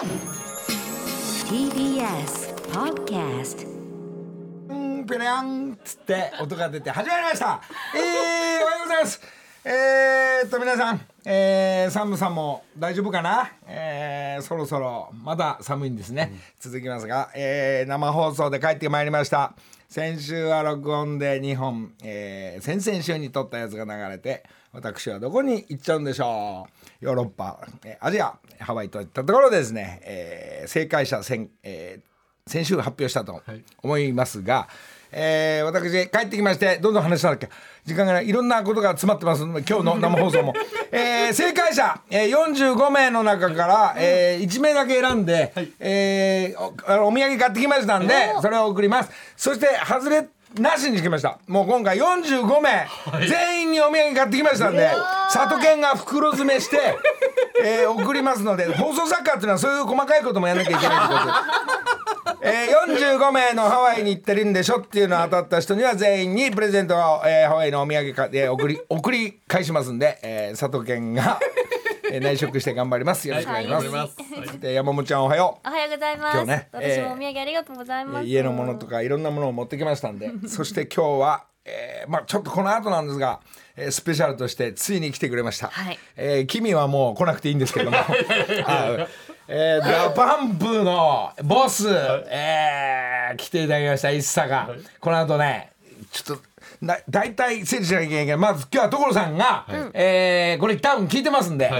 TBS Podcast うんペレアンっつって音が出て始まりました。えー、おはようございます。えー、っと皆さんえー、寒さも大丈夫かな？えー、そろそろまだ寒いんですね、続きますが、えー、生放送で帰ってまいりました。先週は録音で2本、えー、先々週に撮ったやつが流れて私はどこに行っちゃうんでしょう。ヨーロッパ、えーアジアハワイといったところでですね、えー、正解者先、えー先週発表したと思いますが、えー私帰ってきましてどんどん話したんだっけ時間がないいろんなことが詰まってますので今日の生放送も、えー正解者、えー、45名の中から、えー1名だけ選んで、えーおお土産買ってきましたんでそれを送ります。そして外れなしにしてきました。もう今回45名、全員にお土産買ってきましたんで里犬が袋詰めして、えー送りますので放送作家っていうのはそういう細かいこともやんなきゃいけないってこと。でえー、45名のハワイに行ってるんでしょっていうのが当たった人には全員にプレゼントを、えーハワイのお土産か、えー送り送り返しますんで、えー、佐藤健が、えー内職して頑張ります。よろしくお願いします,、はいで山本ちゃんおはよう。おはようございます。今日ね私もお土産ありがとうございます。家のものとかいろんなものを持ってきましたんで。そして今日は、えーまあ、ちょっとこの後なんですが、えースペシャルとしてついに来てくれました、はい。えー KIMI はもう来なくていいんですけども。あえー、 DA PUMP のボス、えー来ていただきました ISSA が、この後ねちょっとな大体整理しなきゃいけない。けどまず今日は所さんが、えーこれ多分聞いてますんで、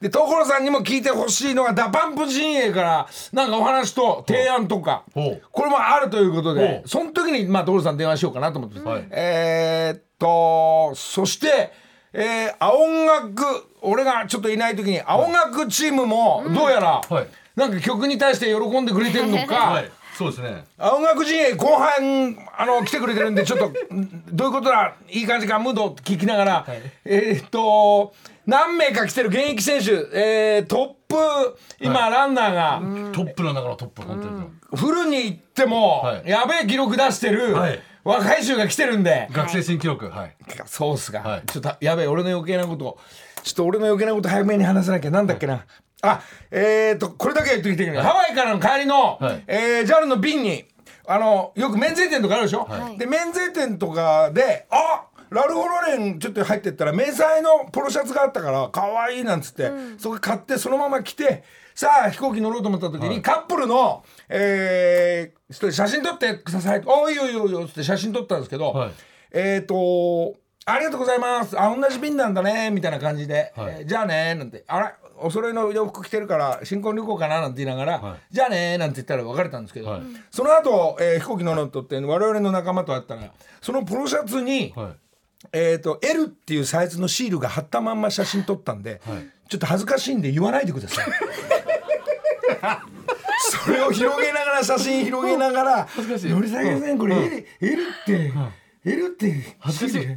で所さんにも聞いてほしいのが DA PUMP 陣営からなんかお話と提案とか、これもあるということでその時にまあ所さん電話しようかなと思ってます、はい。えーっとそして、えー、青楽俺がちょっといない時に青楽チームもどうやら、はい。なんか曲に対して喜んでくれてるのか、はいそうですね。青楽陣営後半あの来てくれてるんでちょっとん どういうことだいい感じかムード聞きながら、えーっと何名か来てる現役選手、えートップ今、ランナーが。トップの中のトップ本当にフルに行っても、はい。やべえ記録出してる、はい。若い衆が来てるんで、学生新記録はい。そうっすか、はい。ちょっとやべえ俺の余計なことちょっと俺の余計なこと早めに話さなきゃなんだっけな、あえー、とこれだけは言っときたいけど、ハワイからの帰りの、はい。えー JAL の便にあのよく免税店とかあるでしょ、はい。で免税店とかであラルフ・ロレンちょっと入ってったら迷彩のポロシャツがあったから可愛いなんつって、そこ買ってそのまま着てさあ飛行機乗ろうと思った時に、カップルの、えー、写真撮ってくださいおいいよいいよいいよっつって写真撮ったんですけど、はい。えっ、とありがとうございます。あ同じ便なんだね。みたいな感じで、はい。えーじゃあね。なんて。あらお揃いの洋服着てるから新婚旅行かな？なんて言いながら、はい。じゃあね。なんて言ったら別れたんですけど、はい。その後、えー飛行機乗ろうとって我々の仲間と会ったらそのポロシャツに、はい。えー、と L っていうサイズのシールが貼ったまんま写真撮ったんで、ちょっと恥ずかしいんで言わないでください。それを広げながら写真広げながら「ずかしい。乗り下げせんこれ L, L って、L って恥ずかしい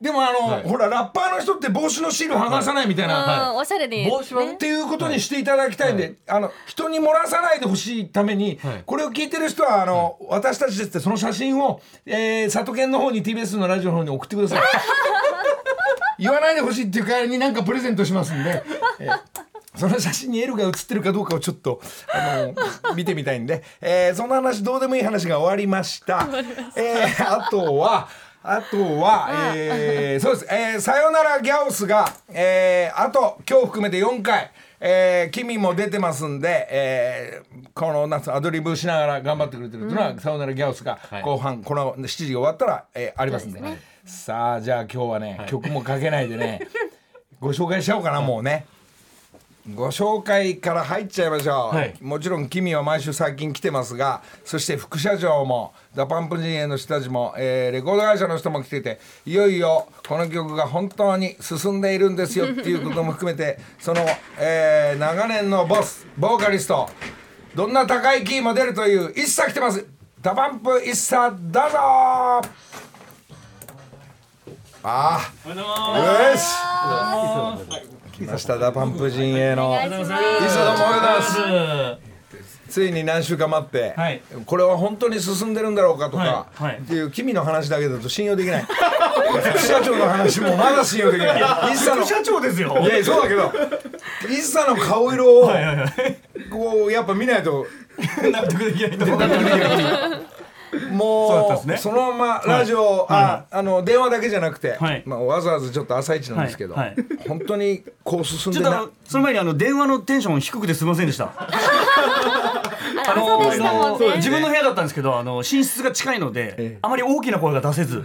でもあの、はい。ほらラッパーの人って帽子のシール剥がさないみたいな、うんおしゃれで。帽子はね。っていうことにしていただきたいんで、あの人に漏らさないでほしいために、はい。これを聞いてる人はあの、私たちですってその写真を、えー、里犬の方に TBS のラジオの方に送ってください。言わないでほしいっていう代わりに何かプレゼントしますんで、えーその写真に L が写ってるかどうかをちょっとあの見てみたいんで、えーそんな話どうでもいい話が終わりました。えーあとはあとは、えーそうです、えーさよならギャオスが、えーあと今日含めて4回、えー君も出てますんで、えーこのなんつうのアドリブしながら頑張ってくれてるっていうのは、さよならギャオスがはい。後半、この7時が終わったら、えーありますんでそうでさあじゃあ今日はね、曲もかけないでねご紹介しちゃおうかなもうね。ご紹介から入っちゃいましょう、はい。もちろん KIMI は毎週最近来てますがそして副社長も DA PUMP 陣営の人たちも、えーレコード会社の人も来てていよいよこの曲が本当に進んでいるんですよっていうことも含めて その、えー長年のボスボーカリストどんな高いキーも出るという ISSA 来てます。 DA PUMP ISSA どうぞ。ああよし来ました。 DA PUMP 陣営の。お願いしますいつどうもおはようございます。ついに何週間待って、はい。これは本当に進んでるんだろうかとか、はい。はい。っていう KIMI の話だけだと信用できない。副社長の話もまだ信用できない。 ISSA の社長ですよ。いやそうだけど ISSA の顔色を、はいはいはい。こうやっぱ見ないと。納得できないところがもう そうそのままラジオ、ああの電話だけじゃなくて、はい。まあ、わざわざちょっと朝一なんですけど、はい。はい。本当にこう進んでな。ちょっとその前にあの電話のテンション低くてすみませんでした。あの自分の部屋だったんですけど、あの寝室が近いので、ええ。あまり大きな声が出せず、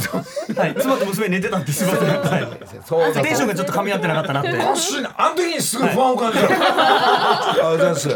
はい、妻と娘寝てたんですみません。はいそうだテンションがちょっと噛み合ってなかったなって。あの時にすごい不安を感じた、あす すい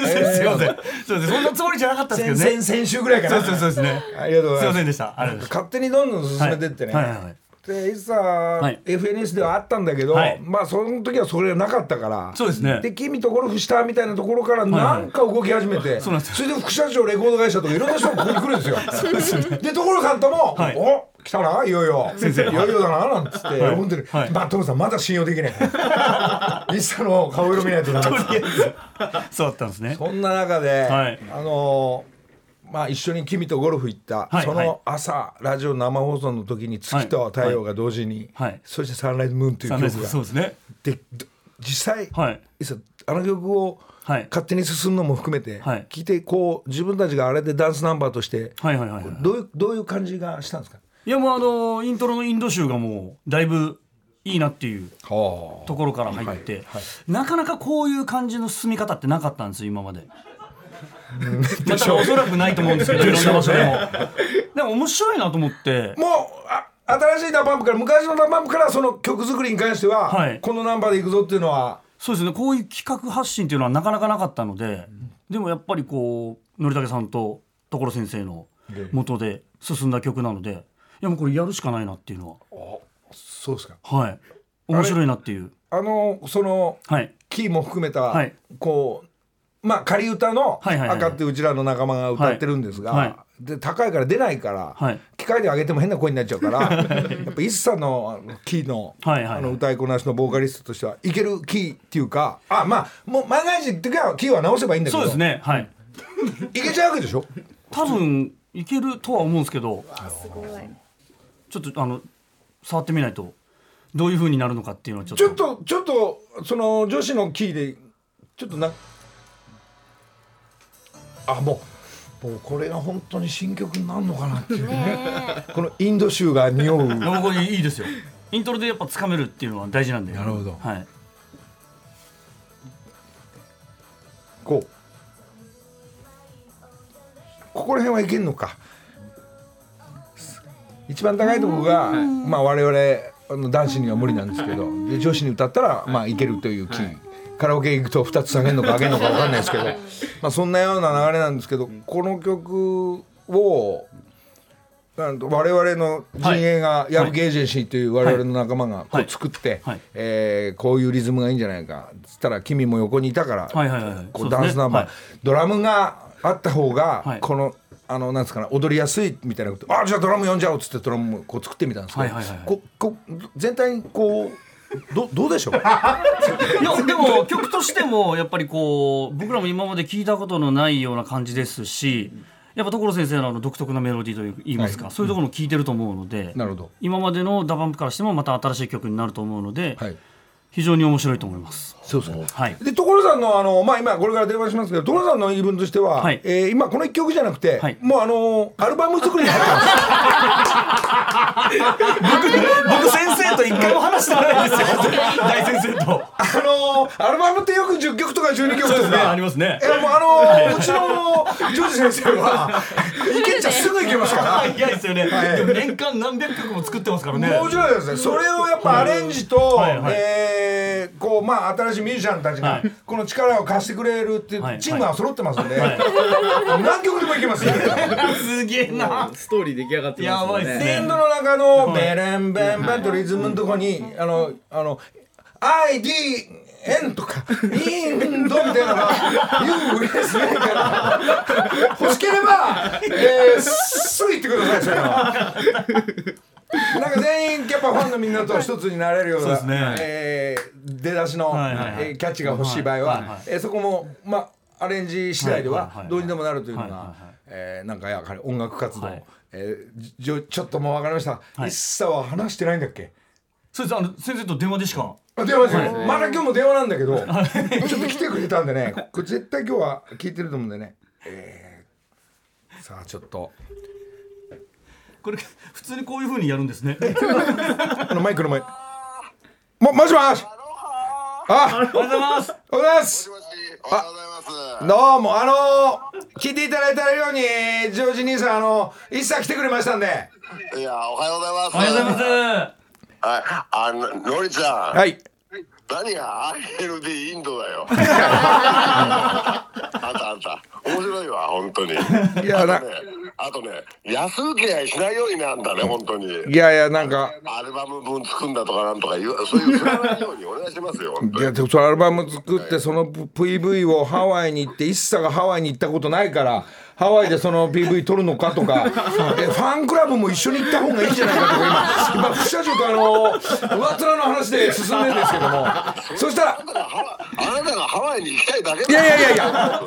ません。すいません。そんなつもりじゃなかったんですけどね。先週ぐらいかなそうそうそうですね。ありがとうございますすいませんでした。ありがとうございます。勝手にどんどん進めてってね、はいはいはいはい。でいざ、い FNS ではあったんだけど、はい。まあその時はそれがなかったから。そうですね。で君とゴルフしたみたいなところからなんか動き始めて、それで副社長レコード会社とかいろんな人がここに来るんですよ。で所さんとも「はい。お来たないよいよ。先生。いよいよだな」なんつって喜んでる、はい。まあ所さんまだ信用できない。一茶の顔色見ないとダメそうだったんですね。そんな中で、はい。あのーまあ一緒に君とゴルフ行った、はいその朝ラジオ生放送の時に月と太陽が同時に、はい。はい。そして「サンライズムーン」というそう曲が。ですね。でど実際、はい。あの曲をはい。勝手に進むのも含めて、はい。聞いてこう自分たちがあれでダンスナンバーとして、はいはいはいはい。どういうどういう感じがしたんですか？いやもうあのイントロのインド集がもうだいぶいいなっていうはところから入って、はいはい。なかなかこういう感じの進み方ってなかったんですよ今まで。まあおそらくないと思うんですけどいろんな場所でも。でも面白いなと思って。もうあ新しい DA PUMP から昔の DA PUMP からその曲作りに関しては、はい。このナンバーでいくぞっていうのは？そうですねこういう企画発信っていうのはなかなかなかったので、でもやっぱりこうのりたけさんと所先生の元で進んだ曲なのでいやもうこれやるしかないなっていうのそうですか。ははい。面白いなっていう。あのそのはい。キーも含めた、はい。こうまあ仮歌の赤ってうちらの仲間が歌ってるんですが、で高いから出ないから、はい。機械で上げても変な声になっちゃうからやっぱ一茶のあのキーの,、あの歌いこなしのボーカリストとしてはいけるキーっていうかあまあもう万が一の時はキーは直せばいいんだけどそうですね。はい。いけちゃうわけでしょ？多分いけるとは思うんですけどすごい。ちょっとあの触ってみないとどういう風になるのかっていうのはちょっと。ちょっとちょっとその女子のキーでちょっとなあもうもうこれが本当に新曲になるのかなっていうね。ねこのインド臭が匂う。いいいですよ。イントロでやっぱつかめるっていうのは大事なんで。なるほど。はい。こう。ここら辺はいけんのか。一番高いところがまあ我々あの男子には無理なんですけどで女子に歌ったらまあいけるというキー、カラオケ行くと2つ下げるのか上げるのか分かんないですけど。まあそんなような流れなんですけどこの曲をなんと我々の陣営がヤブゲージェンシーという我々の仲間がこはい。う作って、はい。えーこういうリズムがいいんじゃないか。つったら君も横にいたから、こうダンスナンバー、はい。ドラムがあった方が、はい。このあのなんですかね踊りやすいみたいなことあじゃあドラム呼んじゃおうっつってドラムもこう作ってみたんですけど、全体にこうどどうでしょう？いやでも曲としてもやっぱりこう僕らも今まで聞いたことのないような感じですしやっぱ所先生のあの独特なメロディーといいますか、そういうところも聞いてると思うのでなるほど。今までのダバンプからしてもまた新しい曲になると思うので、はい非常に面白いと思います。そうですねはいで所さんのあのまあ今これから電話しますけど所さんの言い分としては、はいえー今この一曲じゃなくて、はいもうあのアルバム作りに入ってます 僕先生と一回も話してないんですよ 大先生と。あのアルバムってよく10曲とか12曲とかねありますねい。やもうあのうちのジョージ先生はいけちゃすぐいけますから早いですよね、はいでも年間何百曲も作ってますからね。もちろんですねそれをやっぱアレンジと、はいはいえーこうまあ新しいミュージシャンたちがはい。この力を貸してくれるっていうはい。チームが揃ってますんで、はい。何曲でもいけますよすげえな。ストーリー出来上がってますね。やばいっすエンドの中のベレンベンベンとリズムのとこにあのあの IDN とかインドみたいなのが US みたいな 欲しければ、えー、すぐ言ってくださいそれは。なんか全員やっぱファンのみんなと一つになれるようなそうね。えー出だしの、はいはいはい。えーキャッチが欲しい場合は、はいはい。はいえーそこもまあアレンジ次第ではどうにでもなるというのがえーなんかやはり音楽活動、はい。えーちょっともう分かりました、はい。一茶は話してないんだっけ？そうですあの先生と電話でしか。あ電話です。よ、まだ今日も電話なんだけど、ちょっと来てくれたんでねこれ絶対今日は聞いてると思うんでね、えーさあちょっとこれ普通にこういう風にやるんですね。あのマイクの前。ももしもし。あおはようございます。おはようございます。もしもし。おはようございます。どうもあの聞いていただいたようにジョージ兄さんあの一茶来てくれましたんで。いや、おはようございます。おはようございます。はい、あの、のりちゃん。はい。何が ILD インドだよ。あんたあんた、面白いわ、本当に。いやなあとね、安請け合いしないようになんだね、本当に。いやいやなんかアルバム分作んだとかなんとか言う、そういう振らないようにお願いしますよ。いやでもそのアルバム作ってその PV をハワイに行って一茶がハワイに行ったことないからハワイでその PV 撮るのかとか えファンクラブも一緒に行った方がいいんじゃないかとか今今副社長とあの上面の話で進んでるんですけども そしたらあなたがハワイに行きたいだけだいやいやいやいや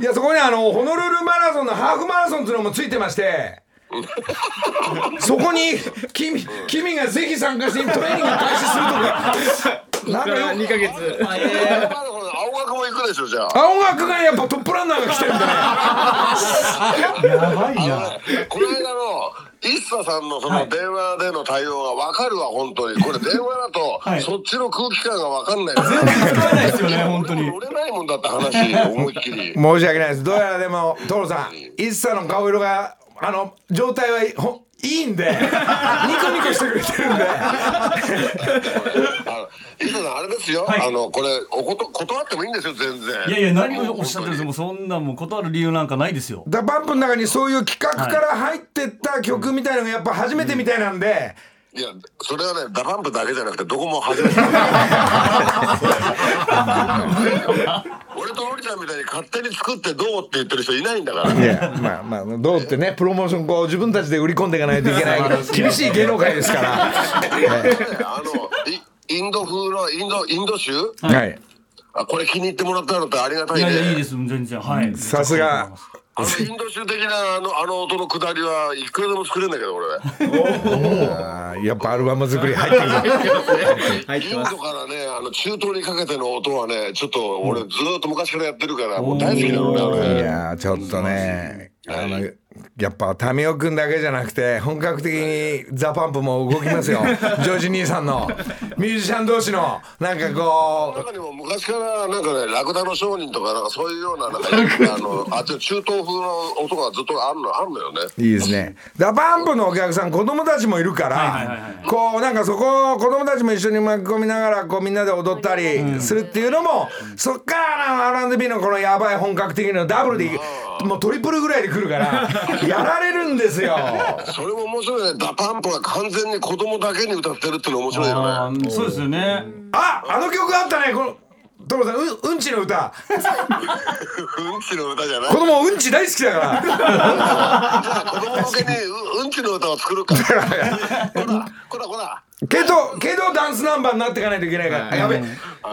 いやそこにあのホノルルマラソンのハーフマラソンっていうのもついてまして。そこに君君がぜひ参加してトレーニング開始するとか。なんかよ2ヶ月。青学も行くでしょ、じゃあ。青学がやっぱトップランナーが来てるんだね。やばいな。この間の一茶さんのその電話での対応が分かるわ本当に。これ電話だと、はい。そっちの空気感が分かんない。使えないですよね本当に。乗れないもんだって話思いっきり。申し訳ないです。どうやらでも所さん。 ISSA の顔色があの状態はいほいいんで ニコニコしてくれてるんで。あの ISSA さんあれですよ、あのこれおこと断ってもいいんですよ全然。いやいや何をおっしゃってるんですかもうそんなもう断る理由なんかないですよ。 DA PUMP の中にそういう企画から入ってった曲みたいのがやっぱ初めてみたいなんで、いやそれはね DA PUMP だけじゃなくてどこも初めて。俺とのりちゃんみたいに勝手に作ってどうって言ってる人いないんだから。いやまあまあどうってねプロモーションこう自分たちで売り込んでいかないといけない厳しい芸能界ですから、あのイインド風のインドインド州？はい。あこれ気に入ってもらったのってありがたいね。いやいやいいです。全然。はい。さすがあのインド州的なあのあの音の下りはいくらでも作れるんだけど俺。あーやっぱアルバム作り入ってくる。インドからねあの中東にかけての音はねちょっと俺ずーっと昔からやってるからもう大好きなのねあいれやーちょっとねあのやっぱ民生君だけじゃなくて本格的にザ・パンプも動きますよ。ジョージ兄さんの。ミュージシャン同士のなんかこ中にも昔からなんかねラクダの商人とかなんかそういうようななんかあのあっちの中東風の音がずっとあるのあるのよね。ういいですね。 DA PUMP のお客さん子供たちもいるかはいはいはいらこうなんかそこを子供たちも一緒に巻き込みながらこうみんなで踊ったりするっていうのもそっからの R&B のこのやばい本格的なダブルでもうトリプルぐらいで来るから やられるんですよ。それも面白いね。 DA PUMP が完全に子供だけに歌ってるっていうの面白いあよね。ーそうですよね。ああの曲あったね。この所さんううんちの歌。うんちの歌じゃない。子供うんち大好きだから。じゃあ子供向けにううんちの歌を作るか。らこらこらこらけどけどダンスナンバーになっていかないといけないから、あやべ。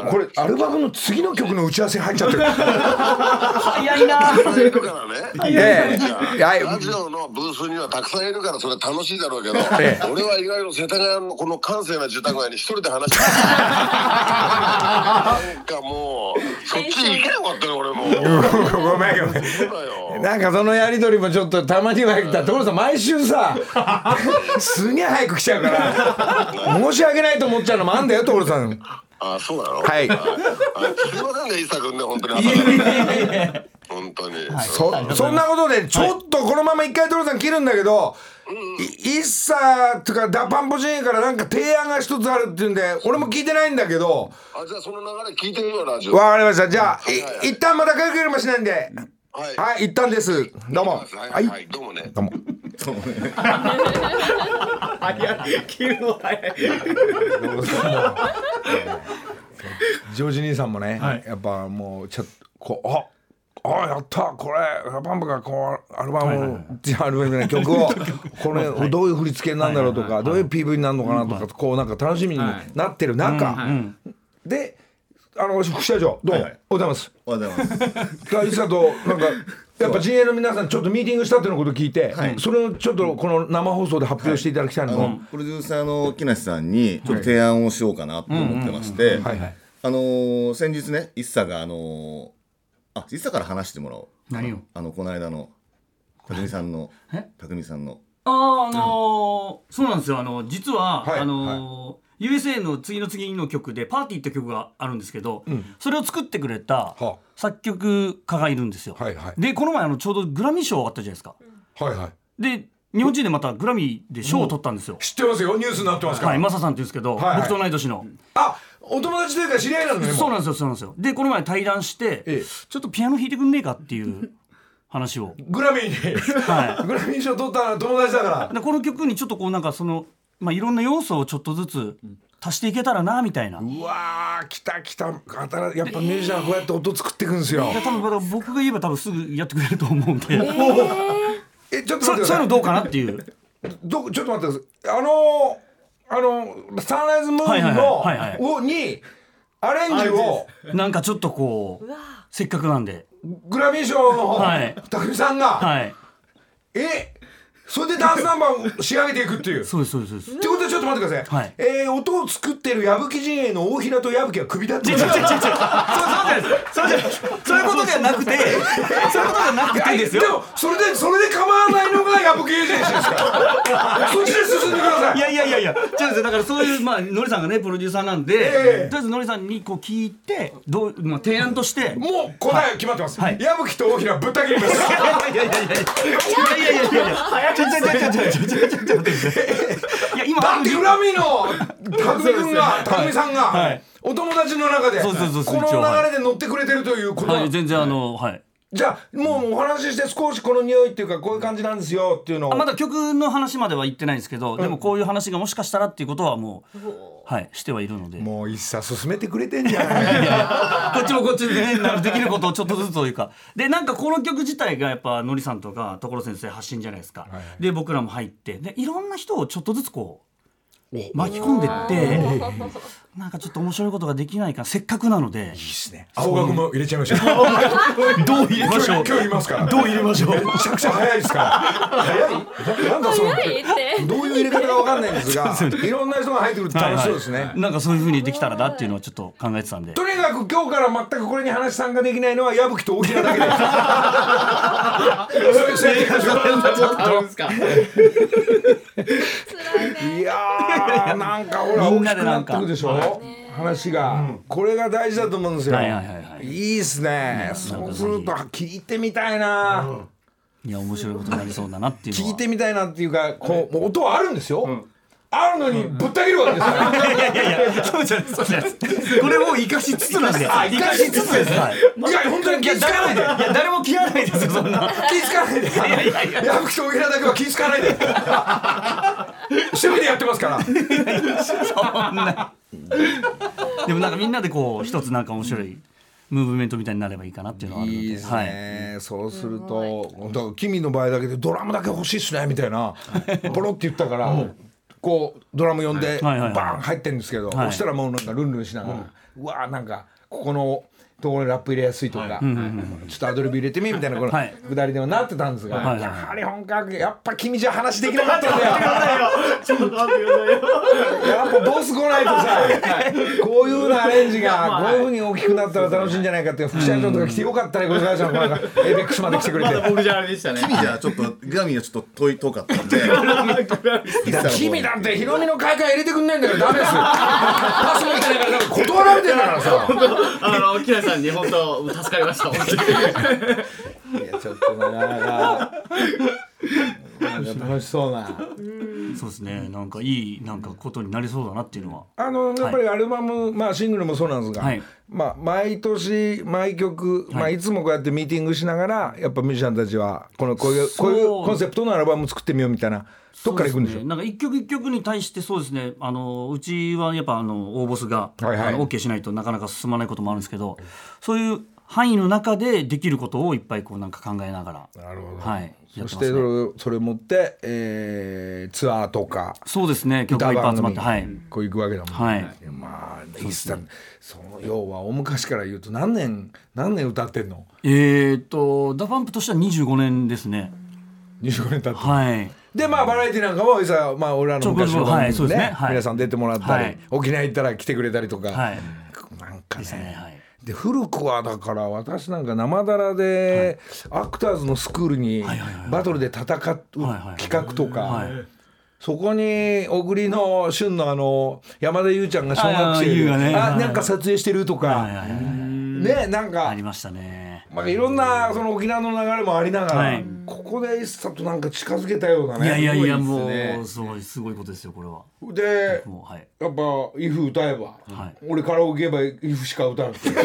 これアルバムの次の曲の打ち合わせ入っちゃってる。早いな。いるからね。ええ。はい。ラジオのブースにはたくさんいるからそれ楽しいだろうけど、ええ。俺は意外と世田谷のこの閑静な住宅街に一人で話してる。なんかもうそっち行けなかったよ俺も。うごめんごめん。なんかそのやり取りもちょっとたまには言った。所さん毎週さすげえ早く来ちゃうから申し訳ないと思っちゃうのもあんだよ所さん。あそうなの？はい。あすいませんね伊佐君ね本当に。本当に、そそんなことでちょっとこのまま一回所さん切るんだけど、い一茶とかダパンポジンからなんか提案が一つあるっていうんで俺も聞いてないんだけど。あじゃあその流れ聞いてみようラジオ。わかりました。じゃあはいはいい。一旦また帰るかもしれないんで。はい。はい一旦です。どうも。はいはいはい。どうもね。どうも切るの早いジョージ兄さんもね、はい。やっぱもうちょっとこうああやったこれラパンプがこうアルバム、じゃあアルバムじゃない曲をこれどういう振り付けになるんだろうとかどういう PV になるのかなとかこうなんか楽しみになってる中、であの副社長どう？も、はいはい。おはようございます。おはようございます。がいさとなんかやっぱ陣営の皆さんちょっとミーティングしたっていうのことを聞いて、それをちょっとこの生放送で発表していただきたいのが、あのプロデューサーの木梨さんにちょっと提案をしようかなと思ってまして、はいはい。あのー先日ね一茶があのーあ一茶から話してもらおう。何を？あのこの間の匠さんのえ？匠さんの。あああのーそうなんですよ。あの実は、はい。あのー USA の次の次の曲で「パーティー」って曲があるんですけど、それを作ってくれたはあ。作曲家がいるんですよ。はいはい。でこの前あのちょうどグラミー賞あったじゃないですか。はいはい。で日本人でまたグラミーで賞を取ったんですよ。知ってますよ。ニュースになってますから、はい、マサさんって言うんですけど、はいはい。僕と同い年の。あお友達というか知り合いなのねもそうなんですよ、そうなんですよ。で、この前対談して、ええ。ちょっとピアノ弾いてくんねえかっていう話を。グラミーに、はグラミー賞取ったのは友達だから。でこの曲にちょっとこうなんかその、まあ、いろんな要素をちょっとずつ足していけたらなみたいな。うわー来た来た。新やっぱミュージシャンはこうやって音作っていくんですよ。いや多分まだ僕が言えば多分すぐやってくれると思うんで、えちょっとそ待ってください。うそういのどうかなっていう。どちょっと待ってください。あのあのサンライズムーンのはいはい。はいはい。をにアレンジをなんかちょっとこうせっかくなんで、グラミー賞のはい。匠さんが、はい、えそれでダンスナンバーを仕上げていくっていう。そうですそうですそうです。ってことはちょっと待ってください。はいえー音を作ってる矢吹陣営の大平と矢吹は首だって違う違う違う違うそうそうですそういうことじゃなくてそういうことじゃなくてですよでもそれでそれで構わないのが矢吹エージェンシーですから。そっちで進んでください。いやいやいやいや、違うんですよ。だからそういうまあのりさんがねプロデューサーなんで、ええとりあえずのりさんにこう聞いてどうまあ提案として。もう答え決まってます。はい矢吹と大平ぶった切ります。いやいやいやいやいやいやいやいやいやいや今だってフラミの匠君さんがお友達の中でこの流れで乗ってくれてるということ全然あのはいじゃあもうお話しして少しこの匂いっていうかこういう感じなんですよっていうのをまだ曲の話までは言ってないんですけどでもこういう話がもしかしたらっていうことはもうはいしてはいるので。もう一茶進めてくれてんじゃないこっちもこっちでね、できることをちょっとずつというか。で、なんかこの曲自体がやっぱ、のりさんとか、所先生発信じゃないですか。で、僕らも入って、で、いろんな人をちょっとずつこう、巻き込んでって、なんかちょっと面白いことができないか、せっかくななので、青学も入れちゃいましょう。どう入れましょう？今日いますから。どう入れましょう？めちゃくちゃ早いですから。早い？なんだそのどういう入れ方かわかんないんですがいろんな人が入ってくると楽しそうですね、はいはい。なんかそういう風にできたらなっていうのはちょっと考えてたんで。とにかく今日から全くこれに話参加できないのは矢吹と大平だけです。そういう なんかほらみ大きくなんなでなんかってくでしょ話が、これが大事だと思うんですよ。はいはいはいはいいっすね。そうすると聞いてみたいな。いや、面白いことになりそうだなっていう。聞いてみたいなっていうか、こうもう音はあるんですよ。あるのにぶった切るわけですから。いやいやいや、そうじゃないそうじゃないこれを生かしつつなんで。あ生かしつつですはい。いや本当に気づかないで。いや、誰も切らないですよ、そんな。気づかないで。矢吹と大平だけは気づかないで。趣味でやってますから。そんな。でもなんかみんなでこう一つなんか面白いムーブメントみたいになればいいかなっていうのはあるので。いいですはい。ね、そうするとだから君の場合だけでドラムだけ欲しいっすねみたいなポロって言ったから、こうドラム呼んでバーン入ってるんですけど、はい。そしたらもうなんかルンルンしながら、うわーなんかここのところにラップ入れやすいとか、ちょっとアドリブ入れてみみたいなこのはい。くだりではなってたんですが、はいはいやはり本格やっぱ君じゃ話できなかったんだよ。ちょっと待ってくださいよ。やっぱボス来ないとさ、こういうなアレンジがこういうふうに大きくなったら楽しいんじゃないかっていう副社長とか来てよかったねこの会社のなんかエイベックスまで来てくれて。僕じゃあれでしたね。君じゃちょっとグラミーがちょっと遠い遠かったんで。君だってヒロミの開会入れてくんないんだからダメです。よパスもいけないから断られてんだからさ。あの木梨さんさんに本当助かりました本当に。いやちょっとなかなか。なんか楽しそうな。そうですね。なんかいいなんかことになりそうだなっていうのは。あのやっぱりアルバム、まあシングルもそうなんですが、はい。まあ毎年毎曲、い。まあいつもこうやってミーティングしながらやっぱミュージシャンたちはこのこういうこういうコンセプトのアルバム作ってみようみたいな。どっから行くんでしょ？そうすねなんか一曲一曲に対してそうですね。あのうちはやっぱあの大ボスが、はいはい。あの OK しないとなかなか進まないこともあるんですけどそういう範囲の中でできることをいっぱいこうなんか考えながら。なるほど、はい。やそしてそれそれ持って、えーツアーとかそうですね。曲がいっぱい集まってはい。こう行くわけだもんね、はい。まあいいっすね。その要は大昔から言うと何年何年歌ってんの？えー、と DA PUMP としては25年ですね。25年経って、はい。でまあバラエティなんかもいざまあ俺らの昔の番組ね,、皆さん出てもらったり、はい。沖縄行ったら来てくれたりとか、はい。なんかねで古くはだから私なんか生だらで、アクターズのスクールにバトルで戦う企画とか、はい。そこに小栗の旬のあの山田優ちゃんが小学生であなんか撮影してるとか、ねなんか。ありましたね。まあ、いろんなその沖縄の流れもありながら、はい。ここで一茶となんか近づけたようないね。やいやいやいっすね。うすごいすごいことですよこれは。でもうはい。やっぱ「イフ歌えば、はい。俺カラオケ行けば「イフしか歌わなくて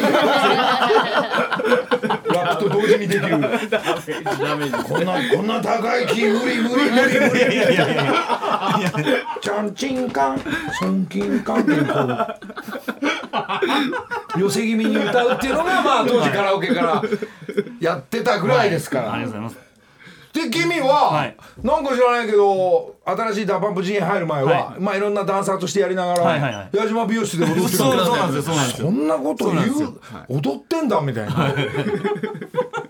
ラップと同時にできる。こんなこんな高いキー無理無理無理無理。ちゃんちんかんそんきんかんってこう 寄せ気味に歌うっていうのがまあ当時カラオケからやってたぐらいですから、ありがとうございます。で君は、はい。なんか知らないけど新しい DA PUMP 陣営入る前は、はい。まあいろんなダンサーとしてやりながら、はいはいはい。矢島美容室で踊ってるそうそうなんですよそうなんですよ。そんなこと言う踊ってんだみたいな、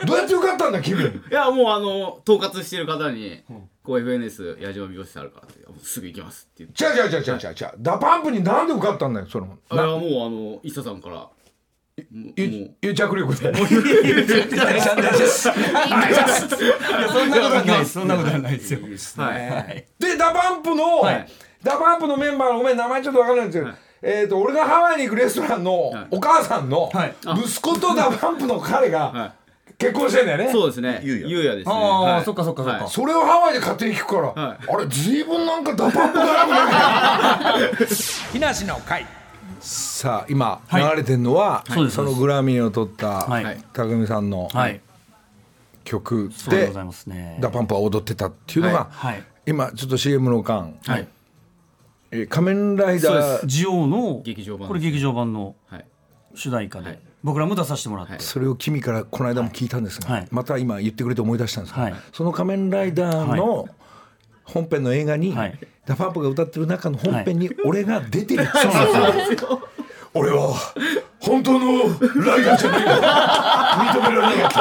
どうやって受かったんだ君？いやもうあの統括してる方に「こう FNS 矢島美容室あるから」って「すぐ行きます」って言って。違う違う違う違う違う。 DA PUMP になんで受かったんだよその。あいやもうあの ISSA さんから。癒着力で。そんなことはないです。そんなことはないです。よ。はい。で DA PUMP の、はい。 DA PUMP のメンバーのごめん名前ちょっと分かんないんですけど、えー、と俺がハワイに行くレストランのはい。お母さんのはい。息子と DA PUMP の彼がは結婚してんだよね、いそうですね。ゆうや。ゆうやですね。ああ、はい。そっかそっかそっか、はい。それをハワイで勝手に聞くから、はい。あれ随分なんか DA PUMP だな 木梨の会。さあ今流はい。れてるのは、そのグラミーを取ったはい。匠さんのはい。曲でそうでございますね。 DA PUMP は踊ってたっていうのが、はい。今ちょっと CM の間、はい。えー仮面ライダー。でジオの劇場版これ劇場版のはい。主題歌で、はい僕らも出させてもらって、はい。それを君からこの間も聞いたんですが、はい。また今言ってくれて思い出したんですが、はい。その仮面ライダーの本編の映画に、はい。 DA PUMP が歌ってる中の本編に俺が出てる、そうなんですよ。俺は本当のライダーじゃないか認められなかっ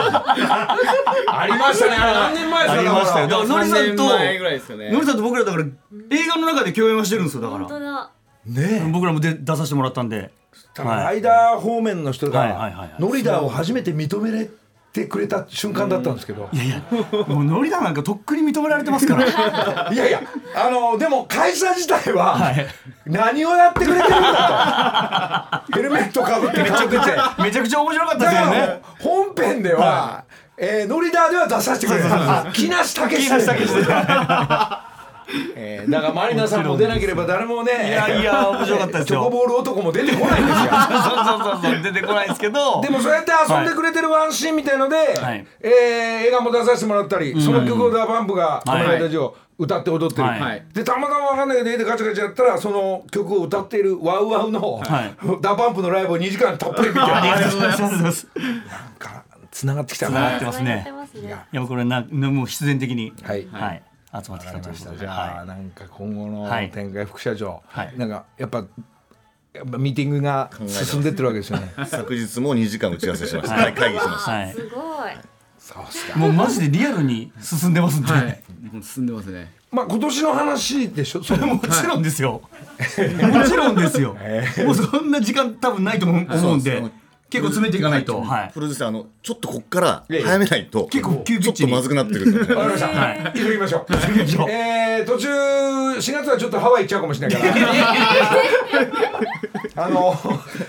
た。ありましたね。あれ何年前ですかありましたよ。だから。ノリさんと3年前ぐらいですよね。ノリさんと僕らだから映画の中で共演はしてるんですよだから。本当だ。ね僕らもで出させてもらったんでえライダー方面の人はいはいはいはい。がノリダーを初めて認めれてくれた瞬間だったんですけど、いやいやもうノリだなんかとっくに認められてますから。いやいやあのでも会社自体ははい。何をやってくれてるんだと。ヘルメットかぶって顔出てめちゃくちゃ面白かったですよね。本編では、えーノリダーでは出させてくれた木梨猛えーだからマリナさんも出なければ誰もねいやいや面白かったですよ。チョコボール男も出てこないんですよ。そうそうそうそう出てこないですけど。でもそうやって遊んでくれてるワンシーンみたいので、はい。えー映画も出させてもらったり、その曲を DA PUMP が「仮面ライダージオウ」歌って踊ってる、はい。はい。でたまたま分かんないけど絵でガチャガチャやったらその曲を歌っている WOWOW の、はい。DA PUMP のライブを2時間たっぷり見てありがとうございます。から繋がってきた繋がな。ってますね繋がってますね。いや。これなもう必然的に。はい。はい集まってきたということでじゃあ、はなんか今後のはい。展開副社長、はい。なんかやっぱやっぱミーティングが進んでってるわけですよね。昨日も2時間打ち合わせしました、はい、会議しました、いはい。すごい。そうっすか。もうマジでリアルに進んでますんではい進んでますね。まあ今年の話でしょ？それももちろんですよ。もちろんですよ。もうそんな時間多分ないと思うんで、結構詰めていかないと。はい。プロデューサーあのちょっとこっから早めないと結構急ピちょッチにっとまずくなってるんでわかりました。はい急ぎましょう。えー、途中4月はちょっとハワイ行っちゃうかもしれないから。あの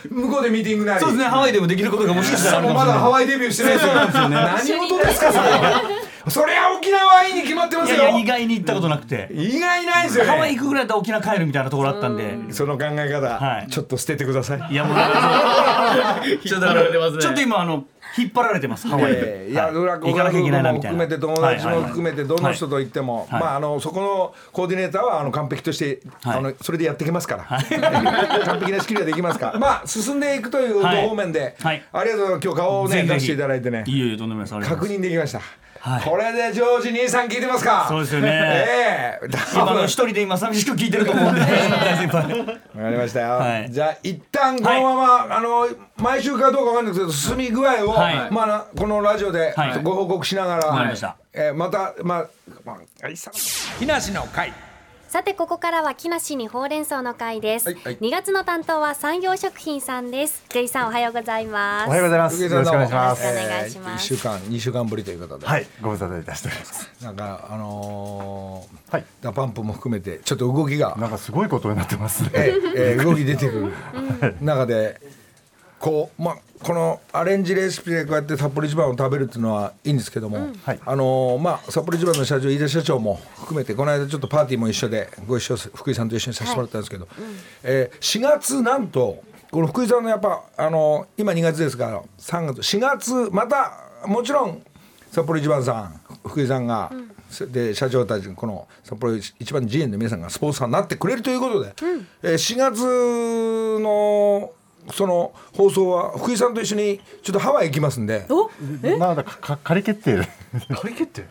向こうでミーティングなり。そうですね。ハワイでもできることがもしかしたらあるかもしれない。まだハワイデビューしてないですよ。何事ですかそれ。そりゃ沖縄はいいに決まってますよ。いやいや意外に行ったことなくて。意外ないですよね。ハワイ行くぐらいだったら沖縄帰るみたいなところあったんで。その考え方、はいちょっと捨ててください。いやもう ちょっとだから引っ張られてますねちょっと今あの引っ張られてますハワイで、えーいや、はい浦行かなきゃいけないなみたいなも含めて友達も含めてどの人と行っても、はいまああのそこのコーディネーターはあの完璧として、はいあのそれでやっていけますから、完璧な仕切りはできますから、まあ進んでいくというはい方面で、はいありがとうございます今日顔をね出していただいてねいえいえとんでもないですありがとうご確ざいます認できました。はい。これでジョージ兄さん聞いてますか？そうですよね。ええ。今の一人で今寂しく聞いてると思うんで。大先輩わかりましたよ、はい。じゃあ一旦このまま、あの毎週かどうかわかんないですけど進み具合を、はい。まあこのラジオではい。ご報告しながら、わかりました。えーまたまあまああいさ木梨の会さてここからは木梨にほうれん草の会です、はいはい2月の担当はサンヨー食品さんですジェイさんおはようございますおはようございます。よろしくお願いします。よろしくお願いします一週間二週間ぶりということで、はい、ご無沙汰いたしております。なんかあのーはい。 DA PUMP も含めてちょっと動きがなんかすごいことになってますね。ええー動き出てくる中でこうまあこのアレンジレシピでこうやって札幌一番を食べるっていうのはいいんですけども、はい。あのーまあ札幌一番の社長飯田社長も含めてこの間ちょっとパーティーも一緒でご一緒す福井さんと一緒にさせてもらったんですけど、えー4月なんとこの福井さんのやっぱあのー今2月ですから3月4月またもちろん札幌一番さん福井さんが、で社長たちこの札幌一番の GM の皆さんがスポンサーになってくれるということで、えー4月のその放送は福井さんと一緒にちょっとハワイ行きますんで。なんだかか仮決定。仮決定？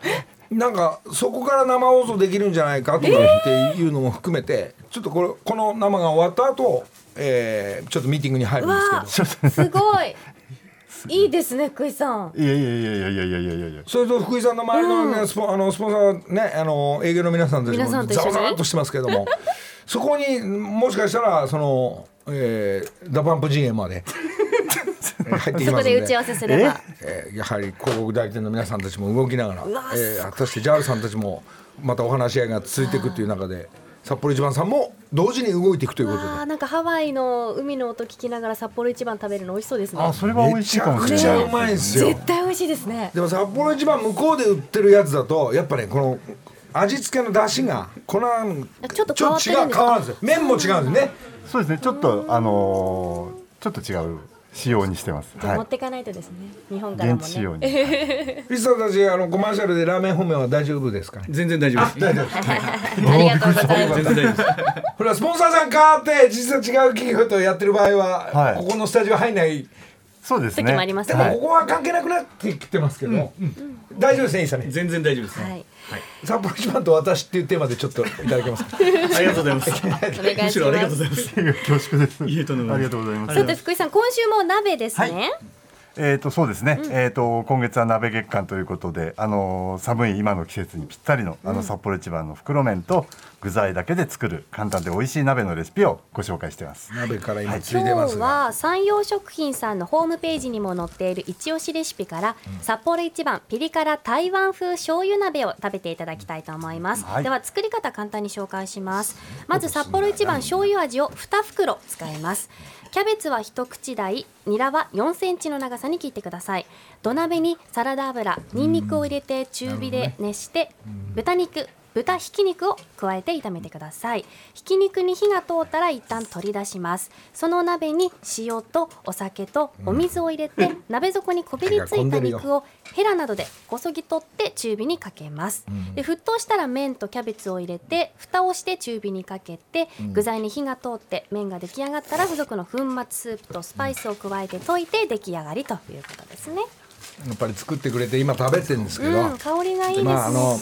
なんかそこから生放送できるんじゃないかとかっていうのも含めてちょっとこれこの生が終わった後、えーちょっとミーティングに入るんですけど。すごい。いいですね福井さん。いやいやいやいやいやいやいや。いやいや。それと福井さんの周りの、ねスポあのスポンサーねあの営業の皆さんたちもざわざわっとしてますけども。そこにもしかしたらその、えー、 DA PUMP 陣営まで。えー入ってきそますんで。こで打ち合わせすれば。えーやはり広告代理店の皆さんたちも動きながら、えー、果たして JAL さんたちもまたお話し合いが続いていくという中でサッポロ一番さんも同時に動いていくということで。わあなんかハワイの海の音聞きながらサッポロ一番食べるの美味しそうですね。あ、それは美味しいかもしれない。めちゃくちゃうまいんですよ。絶対美味しいですね。でもサッポロ一番向こうで売ってるやつだとやっぱねこの味付けの出汁が粉ちょっと違う変わるんですよ麺も違うんですねそうですね。ちょっとあのーちょっと違う仕様にしてます。はじゃあ持ってかないとですね。日本からい。もね。現地仕様に。リスさんたちあのコマーシャルでラーメン本命は大丈夫ですか？ね全然大丈夫です。大丈夫です。ありがとうございます。全然大丈夫です。ほらスポンサーさん変わって実は違う企業とやってる場合は、はい。ここのスタジオ入んないそうですね。時もありますでねもここは関係なくなってきてますけど、大丈夫ですねいいさんね全然大丈夫です、はい。札幌一番と私っていうテーマでちょっといただけますか？ありがとうございます。お願いしむしろありがとうございます。恐縮です。ありがとうございます。さて福井さん今週も鍋ですね、えー、とそうですね、えー、と今月は鍋月間ということで、あのー寒い今の季節にぴったりのあの札幌一番の袋麺と具材だけで作る簡単で美味しい鍋のレシピをご紹介しています。鍋から今ついて今日ますが、は山陽食品さんのホームページにも載っている一押しレシピから、札幌一番ピリ辛台湾風醤油鍋を食べていただきたいと思います、はい。では作り方簡単に紹介します。まず札幌一番醤油味を2袋使いますキャベツは一口大ニラは4センチの長さに切ってください。土鍋にサラダ油にんにくを入れて中火で熱して、豚肉豚ひき肉を加えて炒めてください。ひき肉に火が通ったら一旦取り出します。その鍋に塩とお酒とお水を入れて、鍋底にこびりついた肉をヘラなどでこそぎ取って中火にかけます、で沸騰したら麺とキャベツを入れて蓋をして中火にかけて、具材に火が通って麺が出来上がったら付属の粉末スープとスパイスを加えて溶いて出来上がりということですねやっぱり作ってくれて今食べてるんですけど、うん香りがいいですね、まああの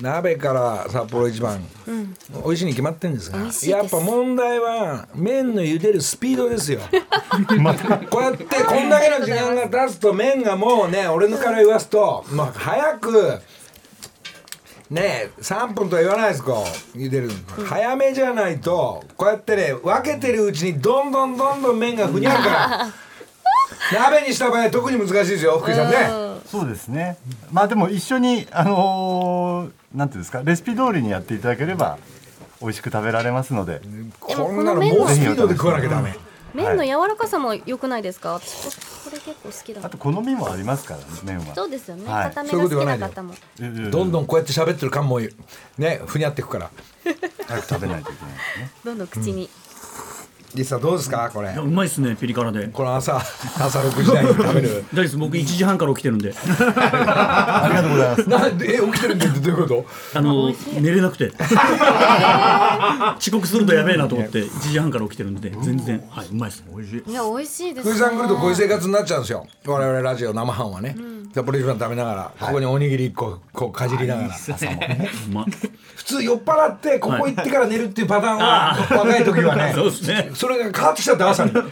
鍋から札幌一番、美味しいに決まってるんですがやっぱ問題は麺の茹でるスピードですよ。こうやってこんだけの時間が経つと麺がもうね俺のから言わすと、まあ、早くね3分とは言わないですこう茹でるの。早めじゃないとこうやってね分けてるうちにどんどんどんどん麺がふにゃるから鍋にした場合は特に難しいですよ福井さんね。そうですね。まあでも一緒にあのーなんていうんですかレシピ通りにやっていただければ美味しく食べられますので。でもこんなの猛スピードで食わなきゃダメ。麺の柔らかさも良くないですか、私これ結構好きだあと好みもありますからね麺は。そうですよね、はい固めが好きな方もどんどんこうやって喋ってる感もねふにゃってくから早く食べないといけないですね。どんどん口に、リサどうですか？これ。うまいっすねピリ辛で。この朝朝6時台に食べる。大僕1時半から起きてるんで。ありがとうございます。なんでえ起きてるんだってどういうこと？あの寝れなくて。遅刻するとやべえなと思って1時半から起きてるんで。全然。はいうまいっす美味しい。いや美味しいです福井さん来るとこういう生活になっちゃうんですよ。我々ラジオ生飯はね、札幌一番食べながらここにおにぎり1個こうかじりながら。普通酔っ払ってここ行ってから寝るっていうパターンは若い時はね。そうですねそれが変わってきちゃって朝に。いや。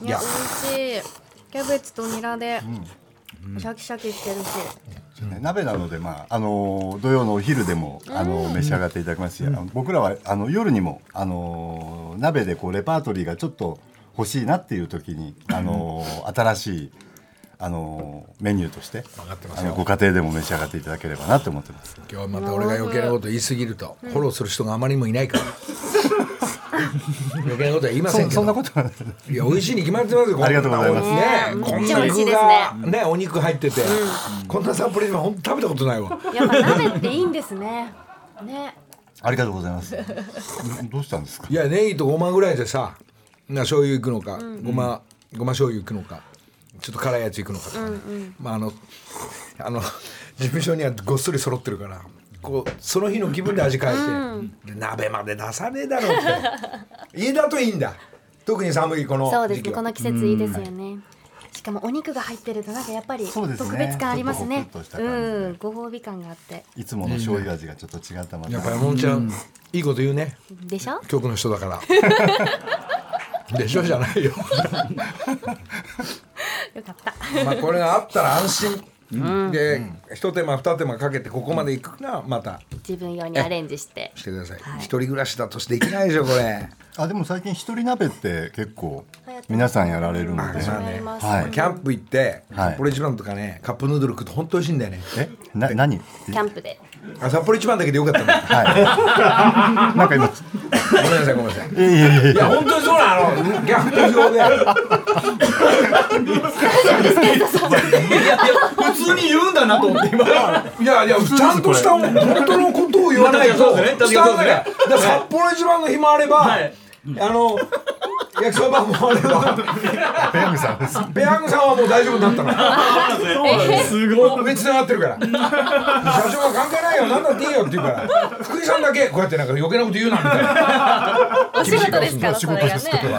美味しい。キャベツとニラで。シャキシャキしてるし。ね鍋なので、まああの土曜のお昼でもあの召し上がっていただきますし、あの僕らはあの夜にもあの鍋でこうレパートリーがちょっと欲しいなっていう時にあの新しいあのメニューとしてあのご家庭でも召し上がっていただければなと思ってます。今日また俺が余計なこと言い過ぎるとフォローする人があまりにもいないから。余計なことは言いませんけど。そそんなことはない。いや美味しいに決まってますよ。ありがとうございます。ねこんなめっちゃ美味しい具ですね。がねお肉入っててこんな札幌一番本当食べたことないわ。やっぱ鍋っていいんですね。ね。ありがとうございます。どうしたんですか？い。やネギとごまぐらいでさな醤油いくのか、ごまごま醤油いくのかちょっと辛いやついくのかとかね、まああのあの事務所にはごっそり揃ってるからこうその日の気分で味変えて、で鍋まで出さねえだろうって。家だといいんだ。特に寒いこのそうですね。この季節いいですよね。しかもお肉が入ってるとなんかやっぱり特別感ありますね。うん。ご褒美感があって。いつもの醤油味がちょっと違ったまた。やっぱ山本ちゃん、いいこと言うね。でしょ？局の人だから でしょ？じゃないよ。よかった。まあこれがあったら安心、で一手間二手間かけてここまで行くのはまた。自分用にアレンジして。してください、一人暮らしだとしてできないでしょこれ。あでも最近一人鍋って結構皆さんやられるので。まあねはい。キャンプ行って、はい。札幌一番とかねカップヌードル食うと本当美味しいんだよね。え？な何？キャンプで。あ札幌一番だけでよかったんだはい。なんか今ごめんなさいごめんなさい。いやいやいやいや。本当にそうなの。キャンプ場でいやいや普通に言うんだなといやいやちゃんとした本当のことを言わないとそうですね確伝わんかにそうですねないだから札幌一番の日もあれば、はい。あの焼きそばもあればペヤングさんです。ペヤングさんはもう大丈夫になったの。すごい。上つながってるから。社長は関係ないよ何だっていいよって言うから。福井さんだけこうやってなんか余計なこと言うなみたいな。お仕事ですから仕それが事ですけどね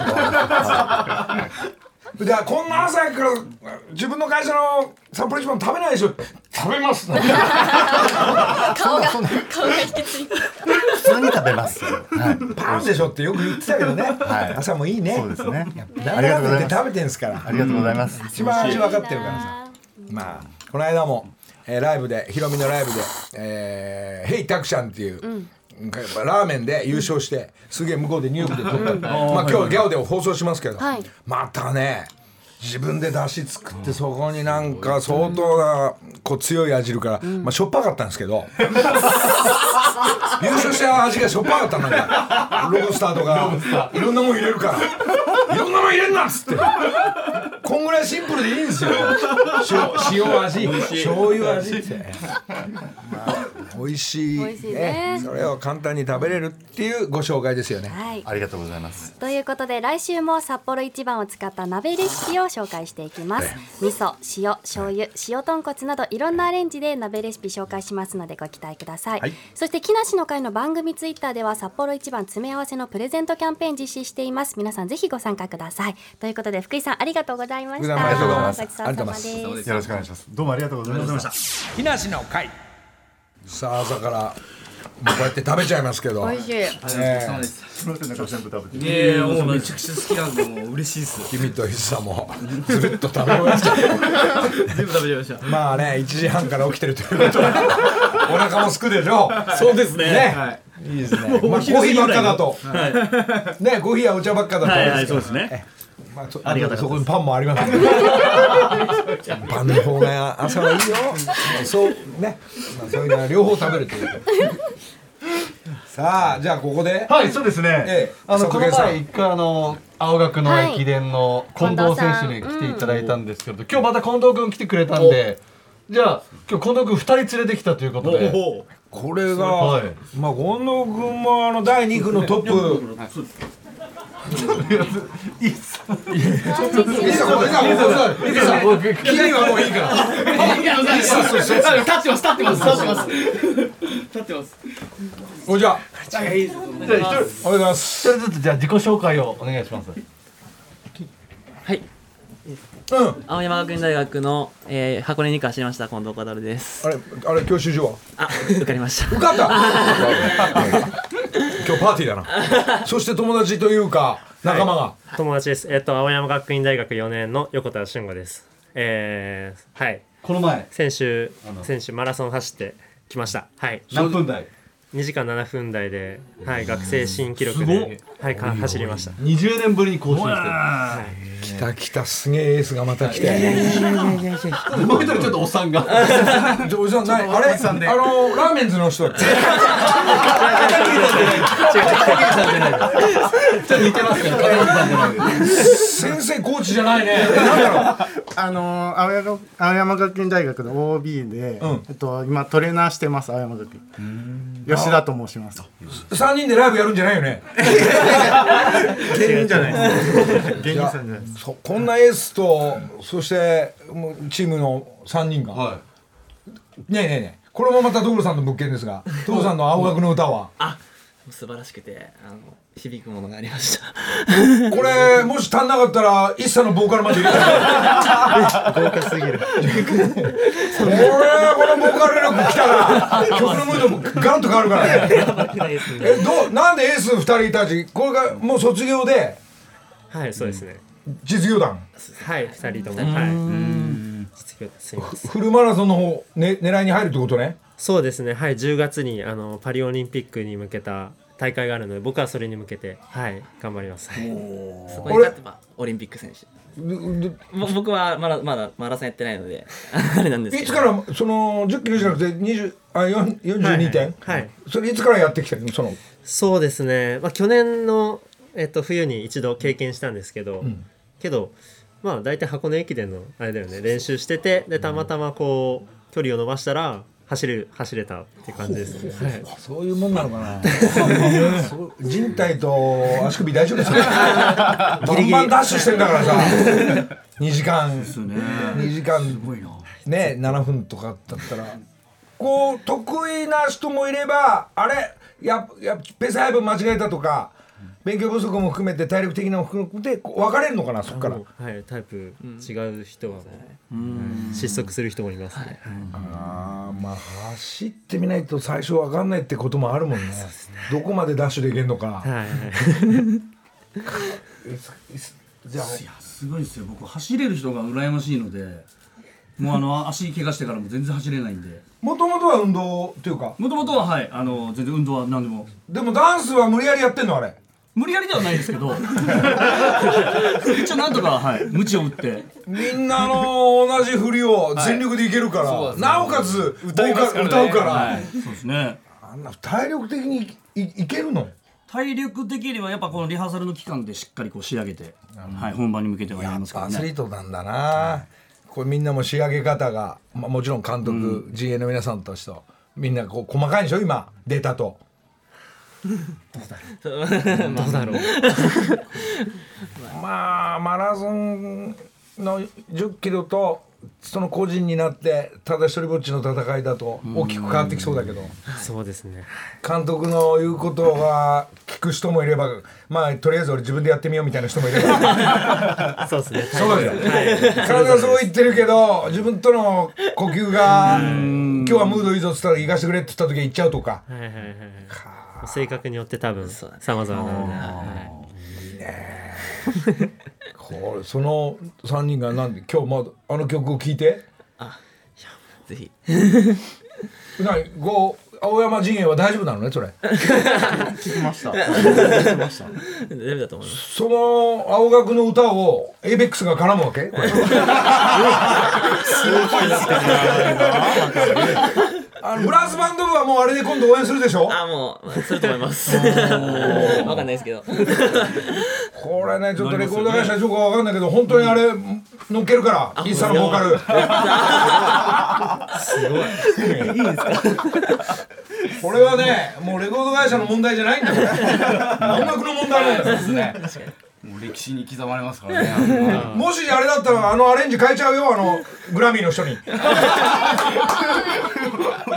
でこんな朝早くから自分の会社の札幌一番食べないでしょ。食べます。顔が顔が引きついて。普通に食べます。はい。パンでしょってよく言ってたけどね、はい。朝もいいね。そうですね。だありがとうございます。食べてんすから。ありがとうございます。一番味分かってるからさ。まあこの間も、えーライブでヒロミのライブで「えー、ヘイタクシャン」っていう、やっぱラーメンで優勝してすげえ向こうでニューヨークで撮った、まあ今日ギャオで放送しますけど、はい。またね自分で出汁作ってそこになんか相当なこう強い味るから、まあしょっぱかったんですけど優勝した味がしょっぱかったなんかロブスターとかいろんなもん入れるからいろんなもん入れんなっつって。こんぐらいシンプルでいいんですよ。塩 塩味醤油味って、まあ、美味しい。美味しいね。それを簡単に食べれるっていうご紹介ですよね。はい。ありがとうございます。ということで来週も札幌一番を使った鍋レシピを紹介していきます。味噌塩醤油塩豚骨などいろんなアレンジで鍋レシピ紹介しますのでご期待ください、はい。そして木梨の会の番組ツイッターでは札幌一番詰め合わせのプレゼントキャンペーン実施しています。皆さんぜひご参加ください。ということで福井さんありがとうございました。ありがとうございます。ごちそうさまありがとうございです。よろしくお願いします。どうもありがとうございました。木梨の会さあ朝からもうこうやって食べちゃいますけど。美味しい。えーすみませんなんか全部食べて。いやもうめちゃくちゃ好きなんでもう嬉しいです。君と久さもずるっと食べ終わっちゃう全部食べちゃいました。まあね1時半から起きてるということはお腹もすくでしょ。そうですね。ね、はい。いいですね。まあ、コーヒーばっかだと、ね、コーヒーやお茶ばっかだと。はいはいそうですねまあ、そありがたそこにパンもあります、ね。パンの方が朝はいいよ。そうね、まあ、そういうのは両方食べるという。さあ、じゃあここで。はいそうですね、ええあのこの前一回あの青学の駅伝の近藤選手に来ていただいたんですけど、今日また近藤君来てくれたんでじゃあ今日近藤君二人連れてきたということで。これが、はい。まあ、近藤君もあの第二区のトップ。いいっすいいっすいいっすもういいっすいいっすもうキリはもういいからいやいいっすそうそうそう立ってます立ってます立ってます立ってますおじゃあじゃあ一人おはようございます一人ずつじゃあ自己紹介をお願いしますはい。うん。青山学院大学の、えー、箱根に走りました近藤渉です。あれあれ教習所はあ、受かりました。受かった今日パーティーだなそして友達というか仲間が、友達です。えっと青山学院大学4年の横田俊吾です。えー、はい。この前先週先週マラソン走ってきました。はい。何分台？2時間7分台で、はい、学生新記録で、はい、か走りました。20年ぶりに更新して。る来た来たすげえエースがまた来て。もう一人ちょっとおっさんが。おじさんない。あれ？あのラーメンズの人だっけ？先生コーチじゃないね。なんだろう。あの青山青山学院大学の OB で、えっと今トレーナーしてます青山学院。吉田と申します。三人でライブやるんじゃないよね？芸人じゃない芸人さんじゃないですそこんなエースとそしてもうチームの三人が、ねえねえねえ。これもまた所さんの物件ですが所さんの青学の歌は。あ、素晴らしくて、あの響くものがありました。これもし足んなかったら一茶のボーカルまで入れて豪華すぎるこれこのボーカル力来たら曲のムードもガラッと変わるからね えどうなんでエース二人いたちこれがもう卒業ではい、そうですね。実業団？はい、2人とも。はい。実業すみません。フルマラソンの方、ね、狙いに入るってことねそうですね。はい、10月にあのパリオリンピックに向けた大会があるので、僕はそれに向けてはい。頑張ります。はい。そこに勝てばオリンピック選手。ぼ僕はまだまだマラソンやってないので あれなんですけど。いつからその10キロじゃなくて20あ4 42点、はいはい。それいつからやってきてるの？その。そうですね、まあ、去年の、えっと、冬に一度経験したんですけど、けどまあ大体箱根駅伝のあれだよね。練習しててでたまたまこう距離を伸ばしたら走る走れたって感じです。ね、はい、そういうもんなのかな。人体と足首大丈夫ですか バンバンダッシュしてんだからさ。2時間。2時間。ね7分とかだったら。こう得意な人もいればあれややペース配分間違えたとか勉強不足も含めて体力的なのも含めてこう分かれるのかなそこから。はいタイプ違う人は、失速する人もいますね、はいあーまあ走ってみないと最初分かんないってこともあるもんね。どこまでダッシュできるのか、はい。じゃあいやすごいですよ。僕走れる人が羨ましいのでもうあの足怪我してからも全然走れないんで。もともとは運動っていうか。もともとははいあの全然運動は何でも。でもダンスは無理やりやってんのあれ無理やりではないですけど。一応なんとかはい鞭を打って。みんなの同じ振りを全力でいけるから、そうですね。なおかつ歌いますからね。歌うから、はい。そうですね。あんな体力的にいいけるの？体力的にはやっぱこのリハーサルの期間でしっかりこう仕上げて、はい、本番に向けてはやりますからアスリーねトなんだな、これみんなも仕上げ方が、まあ、もちろん監督、GA の皆さんとしてみんなこう細かいでしょ？今データと。どうだろう。まあマラソンの10キロとその個人になってただ一人ぼっちの戦いだと大きく変わってきそうだけど。そうですね。監督の言うことが聞く人もいればまあとりあえず俺自分でやってみようみたいな人もいれば。そうですね。そうですよ。はい。体はそう言ってるけど自分との呼吸が今日はムードいいぞっつったら行かしてくれって言った時は行っちゃうとか。はいはいはいはい性格によって多分さまざまなので、はいこれその3人がなんで今日まだあの曲を聴いて？ぜひ。何こう青山陣営は大丈夫なのねそれ。聞きました。聞きました大丈夫だと思います。その青学の歌をエイベックスが絡むわけ？これ あのブラスバンド部はもうあれで今度応援するでしょ？あもうすると思います。わかんないですけど。これねちょっとレコード会社どうかわかんないけど本当にあれ乗っけるからイッサのボーカルすごい。いいですか。これはねもうレコード会社の問題じゃないんだこれ音楽の問題なんですねもう歴史に刻まれますからね。もしあれだったらあのアレンジ変えちゃうよあのグラミーの人に。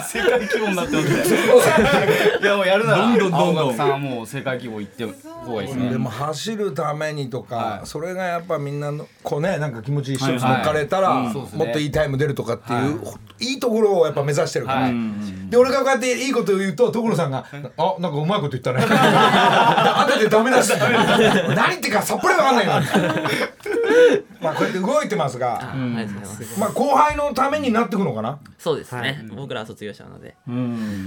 世界規模になってますね。いやもうやるならどんどんどんどん。さんはもう世界規模行って方がいいですね。でも走るためにとか、それがやっぱみんなのこうねなんか気持ち一緒にはい。はい乗っかれたら、うん。そうですね。もっといいタイム出るとかっていう、い、いところをやっぱ目指してるから、で俺がこうやっていいことを言うと所さんが「あなんかうまいこと言ったね」後でダメ出し。何言ってるかさっぱりわかんないよ まあこうやって動いてますが、ありがとうございまあ後輩のためになってくのかな、そうですね。僕らは卒業者なので。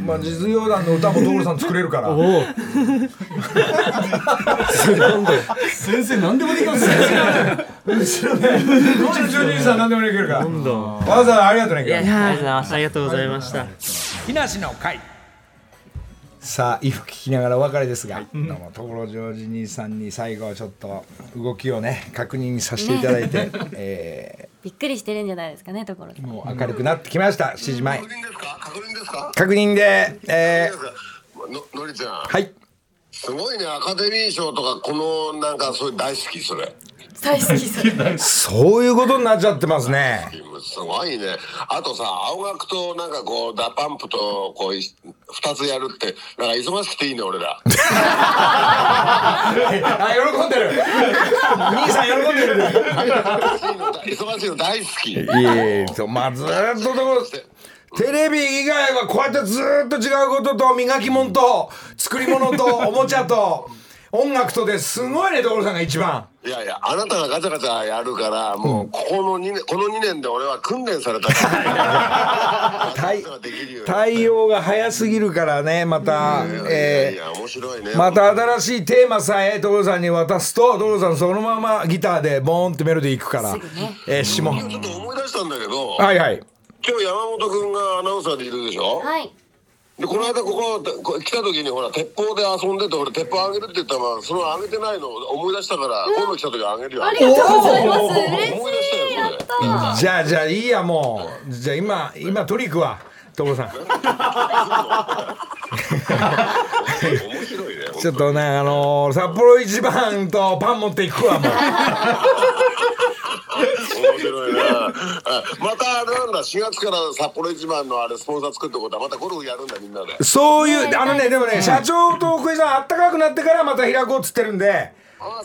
まあ実業団の歌も所さん作れるから。先生何でもできますね。うちのねうちのジョニーさん何でもできるから。わざわざありがとうねいや、ありがとうございました。ありがとうござい。ました。木梨の会さあ今聞きながらお別れですが、どうも所ジョージ兄さんに最後ちょっと動きをね確認させていただいて、えびっくりしてるんじゃないですかねところーもう明るくなってきました7時前確認ですか？確認ですか？確認で、えののりちゃん。ー、はい。すごいねアカデミー賞とかこのなんかそういう大好きそれ大好き。それそういうことになっちゃってますね。すごいね。あとさ青学となんかこう DA PUMP とこうい二つやるってなんか忙しくていいね俺ら。あ喜んでる。兄さん喜んでる。忙しいの大好き。いえそうまあずーっとどこテレビ以外はこうやってずーっと違うことと磨き物と作り物とおもちゃと音楽とですごいね所さんが一番。いやいやあなたがガチャガチャやるからもうここの2年この2年で俺は訓練された。対対応が早すぎるからねまたいやいえや面白いね。ーまた新しいテーマさえ所さんに渡すと所さんそのままギターでボーンってメロディーいくから。えー下今日ちょっと思い出したんだけどはいはい。今日山本君がアナウンサーでいるでしょ？はいでこの間こここ来た時にほら鉄砲で遊んでて俺鉄砲あげるって言ったらそのあげてないの思い出したから今度来た時あげるよ。ありがとうございます。嬉 し思い出したよそれ。いやったじゃあじゃあいいやもう。じゃあ今今取り行くわ所さん。面白いねちょっとねあのー、札幌一番とパン持っていくわもう。面 白いな。あまたあれなんだ4月から札幌一番のあれスポンサー作ってことはまたゴルフやるんだみんなで。そういうあのねでもね社長と奥井さんあったかくなってからまた開こうっつってるんで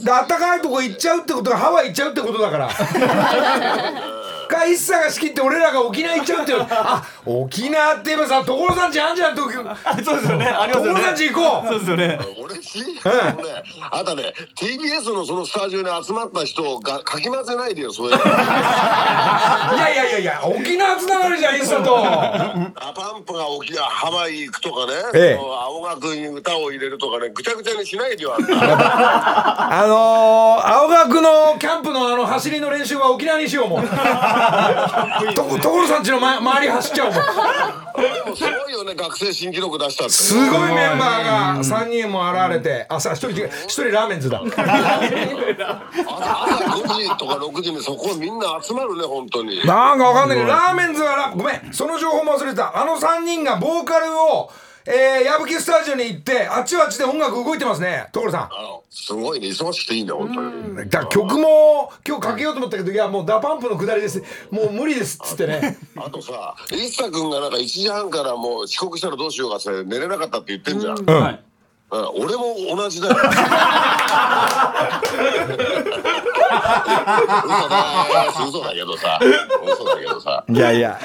であったかいとこ行っちゃうってことはハワイ行っちゃうってことだから か一茶が仕切って俺らが沖縄行っちゃうっていう。あ沖縄って言えばさ所さんちあんじゃん東京。そうですよね。ありますよね。所さんち行こう。そうですよね。俺し、あのね、あとね TBS のそのスタジオに集まった人がかき混ぜないでよそういう。のいやいやいやいや沖縄つながるじゃん一茶と。アパンプが沖縄ハワイ行くとかね、ええ。青学に歌を入れるとかねぐちゃぐちゃにしないでよあのー、青学のキャンプのあの走りの練習は沖縄にしようもんと所さんちの、ま、周り走っちゃおうもん。でもすごいよね学生新記録出したってすごいメンバーが3人も現れて。あさ一人違う一人ラーメンズだ。朝朝5時とか6時にそこみんな集まるね本当になんかわかんないけどラーメンズはラごめんその情報も忘れてたあの3人がボーカルをえー、矢吹スタジオに行ってあっちはあっちで音楽動いてますね。所さん。あのすごいね忙しくていいんだ本当にだ曲も今日かけようと思ったけどいやもうダパンプの下りです。もう無理ですっつってね。あとさ一茶君がなんか1時半からもう遅刻したらどうしようかって寝れなかったって言ってんじゃん、うん。はい。うん俺も同じだよ。嘘だ嘘だけどさ。嘘だけどさ。いやいや。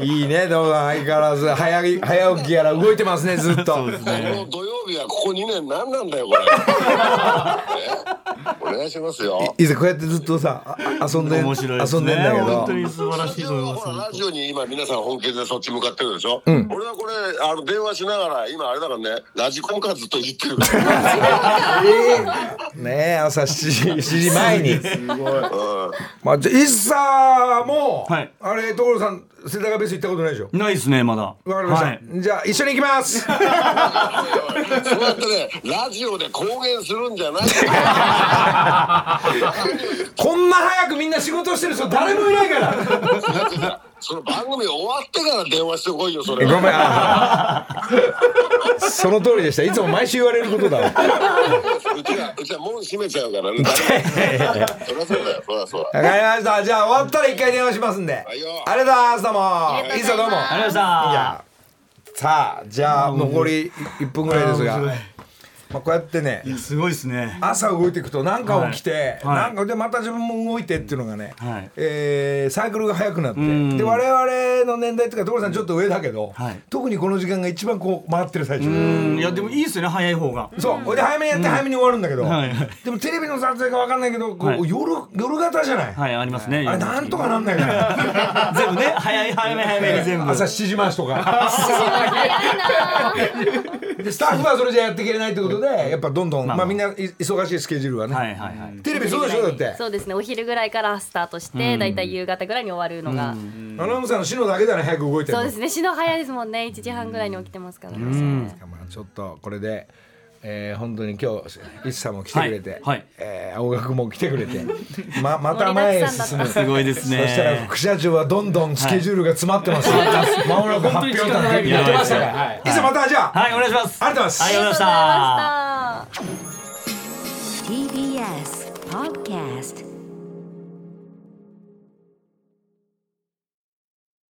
いいねどうも相変わらず。早い早起きやら動いてますねずっと。この土曜日はここ2年何なんだよこれ、ね。お願いしますよ。いざこうやってずっとさあ遊んで面白いですね。遊んでんだけど。本当に素晴らしいと思いますラジオに今皆さん本気でそっち向かってるでしょ、ん。俺はこれあの電話しながら今あれだからねラジコンからずっと言ってる。ねえ朝7時7時前にうん。まあじゃあ一茶も、はい。あれ所さん世田谷ベース行ったことないでしょ？ないですねまだ。わかりました、はい。じゃあ一緒に行きます。そうやってねラジオで公言するんじゃない。こんな早くみんな仕事してる人誰もいないから その番組終わってから電話してこいよそれ。ごめんあその通りでした。いつも毎週言われることだわ。うちはうちは門閉めちゃうからね。誰もそりゃそうだよそりゃそうだわかりました。じゃあ終わったら一回電話しますんで。ありがとうございますどう。もいいっすよどうも。ありがとうございました。いやさあじゃあ残り1分ぐらいですがまあこうやってねすごいですね。朝動いていくとなんか起きて、はい。なんかでまた自分も動いてっていうのがね、はい。えーサイクルが速くなってん。で我々の年代とか所さんちょっと上だけど、特にこの時間が一番こう回ってる最中。うん。いやでもいいですよね早い方が。そう。ほいで早めにやって早めに終わるんだけど、はいはい。でもテレビの撮影か分かんないけどこう、はい。夜夜型じゃない、はいありますね。あれなんとかなんないかな全部ね早い早め早め。に全部。朝7時回しとか。でスタッフはそれじゃやっていけれないってことでやっぱどんどん、まあみんない忙しいスケジュールはね、テレビそうでしょだって。そうですね。お昼ぐらいからスタートして、うん。だいたい夕方ぐらいに終わるのが、アナウンサーの篠だけだね。早く動いてるの。そうですね。篠早いですもんね。1時半ぐらいに起きてますからね、まあちょっとこれで、えー、本当に今日一茶も来てくれて、えー青学も来てくれて ままた前へ進むすごい。ですねそしたら副社長はどんどんスケジュールが詰まってます、まもなく発表会って言ってました。から、はい、いつもまたじゃあ。はいお願いします。ありがとうございます。はいありがとうございました。TBS Podcast